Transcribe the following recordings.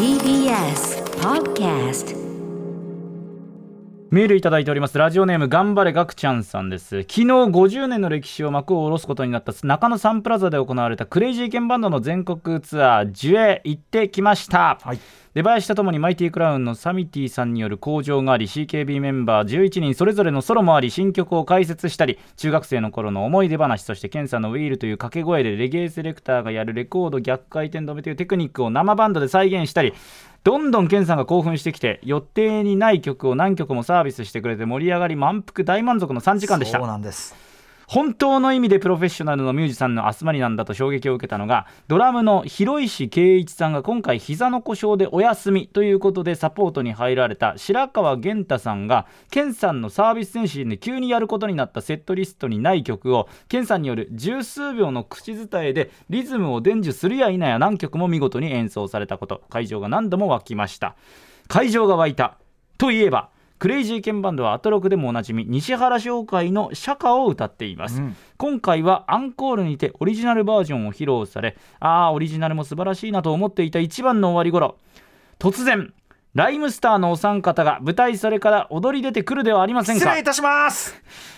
TBS Podcast メールいただいております。ラジオネーム頑張れガクちゃんさんです。昨日50年の歴史を幕を下ろすことになった中野サンプラザで行われたクレイジーケンバンドの全国ツアージュエ行ってきました、はい。出囃子とともにマイティクラウンのサミティさんによる向上があり CKB メンバー11人それぞれのソロもあり新曲を解説したり中学生の頃の思い出話そしてケンさんの「ウィール」という掛け声でレゲエセレクターがやるレコード逆回転止めというテクニックを生バンドで再現したりどんどんケンさんが興奮してきて予定にない曲を何曲もサービスしてくれて盛り上がり満腹大満足の3時間でした。そうなんです。本当の意味でプロフェッショナルのミュージシャンの集まりなんだと衝撃を受けたのがドラムの広石圭一さんが今回膝の故障でお休みということでサポートに入られた白川源太さんがケンさんのサービス精神で急にやることになったセットリストにない曲をケンさんによる十数秒の口伝えでリズムを伝授するや否や何曲も見事に演奏されたこと会場が何度も沸きました。会場が沸いた。といえばクレイジーケンバンドはアトロクでもおなじみ西原商会の社歌を歌っています、うん。今回はアンコールにてオリジナルバージョンを披露されああオリジナルも素晴らしいなと思っていた一番の終わり頃。突然ライムスターのお三方が舞台それから踊り出てくるではありませんか。失礼いたします。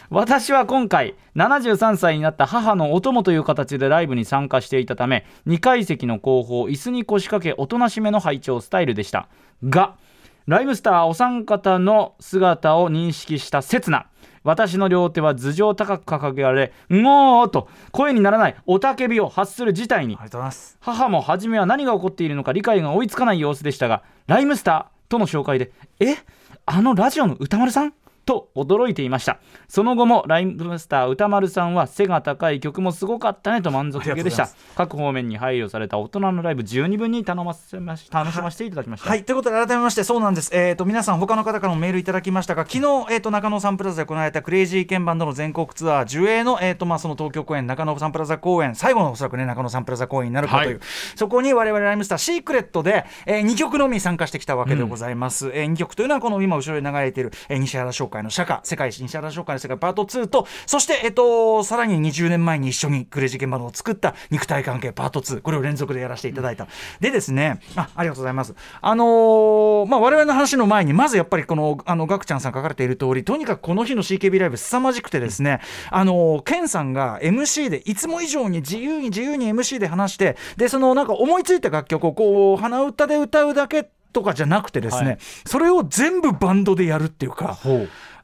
私は今回73歳になった母のお供という形でライブに参加していたため2階席の後方椅子に腰掛けおとなしめの拝聴スタイルでした。がライムスターお三方の姿を認識した刹那私の両手は頭上高く掲げられ「ゴー!」と声にならない雄たけびを発する事態に母も初めは何が起こっているのか理解が追いつかない様子でしたがライムスターとの紹介で「えあのラジオの歌丸さん?」と驚いていました。その後もライムスター歌丸さんは背が高い曲もすごかったねと満足げでした。各方面に配慮された大人のライブ十二分に頼ませまし楽しませていただきました、はい。ということで改めましてそうなんです、えー、と皆さん他の方からもメールいただきました。が昨日、えー、と中野サンプラザで行われたクレイジーケンバンドの全国ツアー樹営の、えーとまあ、その東京公演中野サンプラザ公演最後のおそらくね中野サンプラザ公演になるかという、はい。そこに我々ライムスターシークレットで、えー、2曲のみ参加してきたわけでございます、え2曲というのはこの今後ろに流れている、えー西原商会の社歌世界西原商会の世界パート2とそして、えー、とさらに20年前に一緒にクレジーケンバンドを作った肉体関係パート2これを連続でやらせていただいた、でですねあありがとうございます。あのーまあ我々の話の前にまずやっぱりこのあのガクちゃんさん書かれている通りとにかくこの日の CKB ライブ凄まじくてですね、あのーケンさんが MC でいつも以上に自由に自由に MC で話してでそのなんか思いついた楽曲をこう鼻歌で歌うだけってとかじゃなくてですね、はい。それを全部バンドでやるっていうか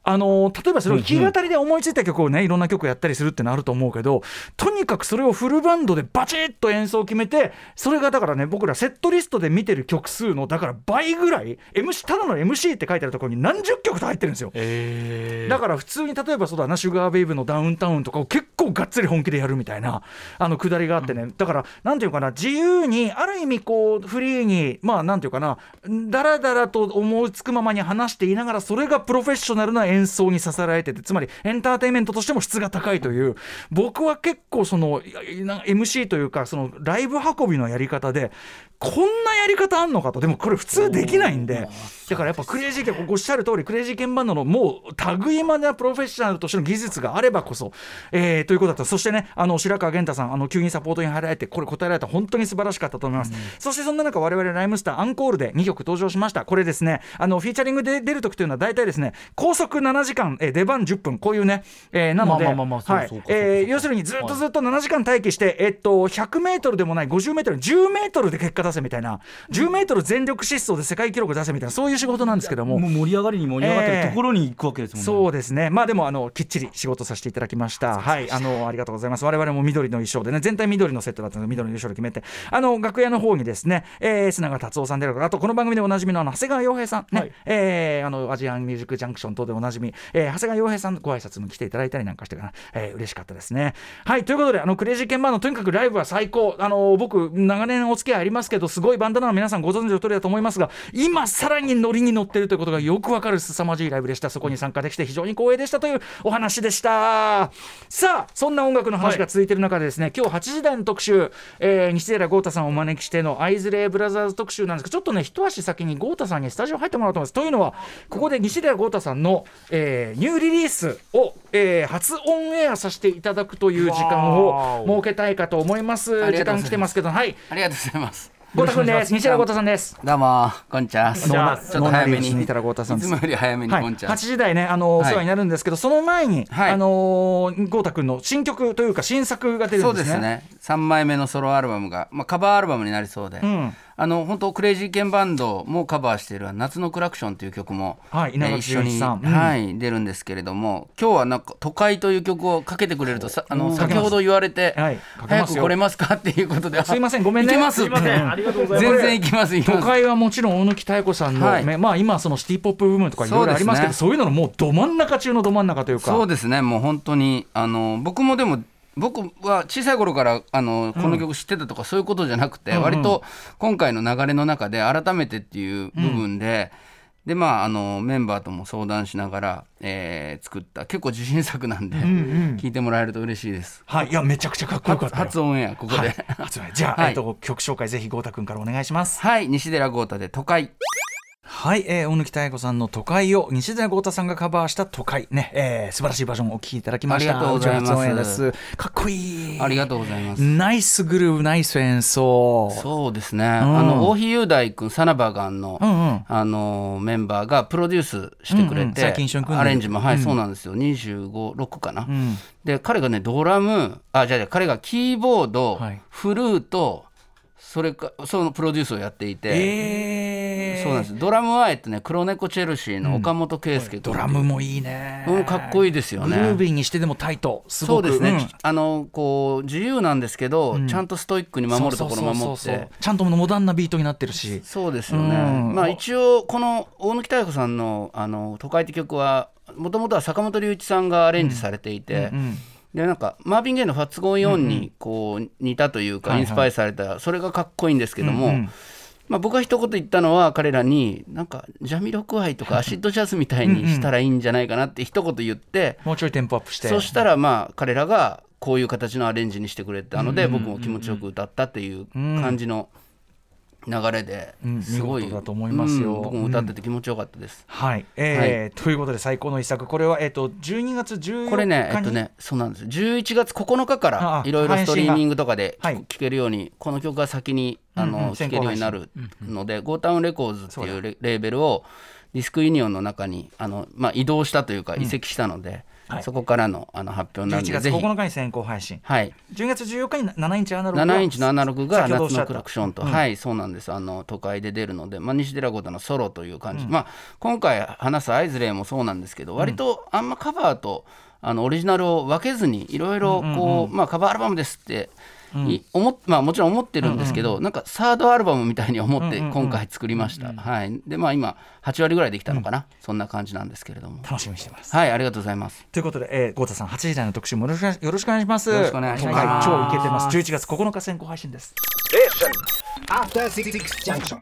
あの例えばそれを弾き語りで思いついた曲をねいろんな曲をやったりするってのあると思うけどとにかくそれをフルバンドでバチッと演奏を決めてそれがだからね僕らセットリストで見てる曲数のだから倍ぐらい MC ただの MC って書いてあるところに何十曲と入ってるんですよ。えだから普通に例えばそうだな「シュガーベイブのダウンタウン」とかを結構がっつり本気でやるみたいなあのくだりがあってね、だからなんていうかな自由にある意味こうフリーにまあなんていうかなだらだらと思いつくままに話していながらそれがプロフェッショナルな演奏にさせられててつまりエンターテインメントとしても質が高いという僕は結構その MC というかそのライブ運びのやり方でこんなやり方あんのかと。でもこれ普通できないんで。だからやっぱクレイジーケンおっしゃる通りクレイジーケンバンドのもう類いまれなプロフェッショナルとしての技術があればこそ、えーということだった。そしてねあの白川源太さんあの急にサポートに入られてこれ答えられた。本当に素晴らしかったと思います、そしてそんな中我々ライムスターアンコールで2曲登場しました。これですねあのフィーチャリングで出る時というのは大体ですね高速7時間、えー出番10分。こういうね、えーなので要するにずっとずっと7時間待機して、えっと、100メートルでもない50メートル10メートルで結果出せみたいな。10メートル全力疾走で世界記録出せみたいなそういう仕事なんですけども。もう盛り上がりに盛り上がってるところに行くわけですもんね、そうですね、まあでもあのきっちり仕事させていただきました。はい、あのありがとうございます。我々も緑の衣装でね、全体緑のセットだったので緑の衣装で決めて、あの楽屋の方にですね、えー、砂川達夫さんであるとか、あとこの番組でおなじみのあの長谷川洋平さんね、はい。えーあのアジアンミュージックジャンクション等でおなじみ、えー長谷川洋平さんのご挨拶も来ていただいたりなんかしてから、えー嬉しかったですね。はい、ということであのクレイジーケンバンドとにかくライブは最高。あの僕長年お付き合いありますけど、すごいバンドなの皆さんご存知の通りだと思いますが、今さらにノリに乗ってるということがよくわかる凄まじいライブでした。そこに参加できて非常に光栄でしたというお話でした。さあ、そんな音楽の話が続いている中でですね、今日8時台の特集、えー西寺豪太さんをお招きしてのアイズレイブラザーズ特集なんですけど、ちょっとね、一足先に豪太さんにスタジオ入ってもらおうと思います。というのは、ここで西寺豪太さんの、えーニューリリースを、えー初オンエアさせていただくという時間を設けたいかと思います。時間来てますけど、はい。ありがとうございます。豪太くんです西原豪太さんですどうも、こんにちは。こんにちょっと早めに。野成タラ豪太さんですいつもより早めに、はい、こんにちは8。時台ね、あのおはい世話になるんですけど、その前に、はいあのー豪太君の新曲というか、新作が出るそうんでね。ですすね。三枚目のソロアルバムが、まあ、カバーアルバムになりそうで。ん。あの本当クレイジーケンバンドもカバーしている夏のクラクションという曲も、はい一緒に、うん。はい出るんですけれども今日はなんか都会という曲をかけてくれるとさあのうん先ほど言われて、はい早く来れますか？っていうことで。すいませんごめんね。行けます。すいません。ありがとうございます。全然行きます行き都ます。会はもちろん大貫妙子さんの、はい。ねまあ今そのシティポップブームとかいろいろありますけどそう,、ねいうののもうど真ん中中のど真ん中というか。そうですね。もう本当にあの僕もでも僕は小さい頃からあのこの曲知ってたとかそういうことじゃなくて、割と今回の流れの中で改めてっていう部分で、でまああのメンバーとも相談しながら、えー作った結構自信作なんで、んうん。聞いてもらえると嬉しいです。はい。いやめちゃくちゃかっこよか初ったよ。初オンエアここで、ははい じゃあ、はい。えっと曲紹介ぜひ豪太君からお願いします。西寺豪太で都会はい、えー、大貫妙子さんの都会を西寺豪太さんがカバーした都会。ね、えー、素晴らしいバージョンをお聴きいただきました。ありがとうございます。かっこいい。ありがとうございます。ナイスグルーヴナイス演奏。そうですね、ん。あの大日雄大君サナバガンの、うんうん。あのメンバーがプロデュースしてくれて、うんうんアレンジもはい、うん。そうなんですよ。256かな、うん。で彼がねドラムあじゃあじゃあ彼がキーボード、はい。フルートそれかそのプロデュースをやっていて、えー、そうなんです。ドラムはえっとね黒猫チェルシーの岡本圭佑君、ドラムもいいね。うんかっこいいですよね。グルービーにしてでもタイト。すごく。そうですね、ん。あのこう自由なんですけど、ん。ちゃんとストイックに守るところ守って。ちゃんとモダンなビートになってるし。そうですよね、うん。まあ一応この大貫妙子さんの「あの都会」って曲はもともとは坂本龍一さんがアレンジされていて、うんでなんかマービン・ゲイの「ファッツ・ゴー・ヨン」にこう似たというか、インスパイアされたそれがかっこいいんですけども、まあ、僕が一言言ったのは彼らになんかジャミロクワイとかアシッドジャズみたいにしたらいいんじゃないかなって一言言って、もうちょいテンポアップして。そしたらまあ彼らがこういう形のアレンジにしてくれたので、僕も気持ちよく歌ったっていう感じの流れでうんすごい、だと思いますよ。うん僕も歌ってて気持ちよかったです。はい、えーということで最高の一作。これはえっ、と12月14日に？これね、えっとね、そうなんです。11月9日からいろいろストリーミングとかではい。聴聴けるように、この曲が先にあうんうんの聴けるようになるので、ゴータウンレコーズっていうレレーベルをディスクユニオンの中にあのまあ移動したというか移籍したので、はい。そこからのあの発表なん11で、月ぜひ、9日に先行配信。はい、12月14日に7インチアナログが。7インチのアナログが夏のクラクションと、うん。はいそうなんです。あの都会で出るので、まあ、西寺豪太のソロという感じ、まあ、今回話すアイズレイもそうなんですけど割とあんまカバーとあのオリジナルを分けずにいろいろこう、まあ、カバーアルバムですって、い思っまあ、もちろん思ってるんですけど、なんかサードアルバムみたいに思って今回作りました、はい。でまあ今8割ぐらいできたのかな、そんな感じなんですけれども。楽しみにしてます。はいありがとうございます。ということで、えー、豪太さん8時台の特集もよろしくお願いします。よろしくお願いします。超イケてます。11月9日先行配信です。Six Junction.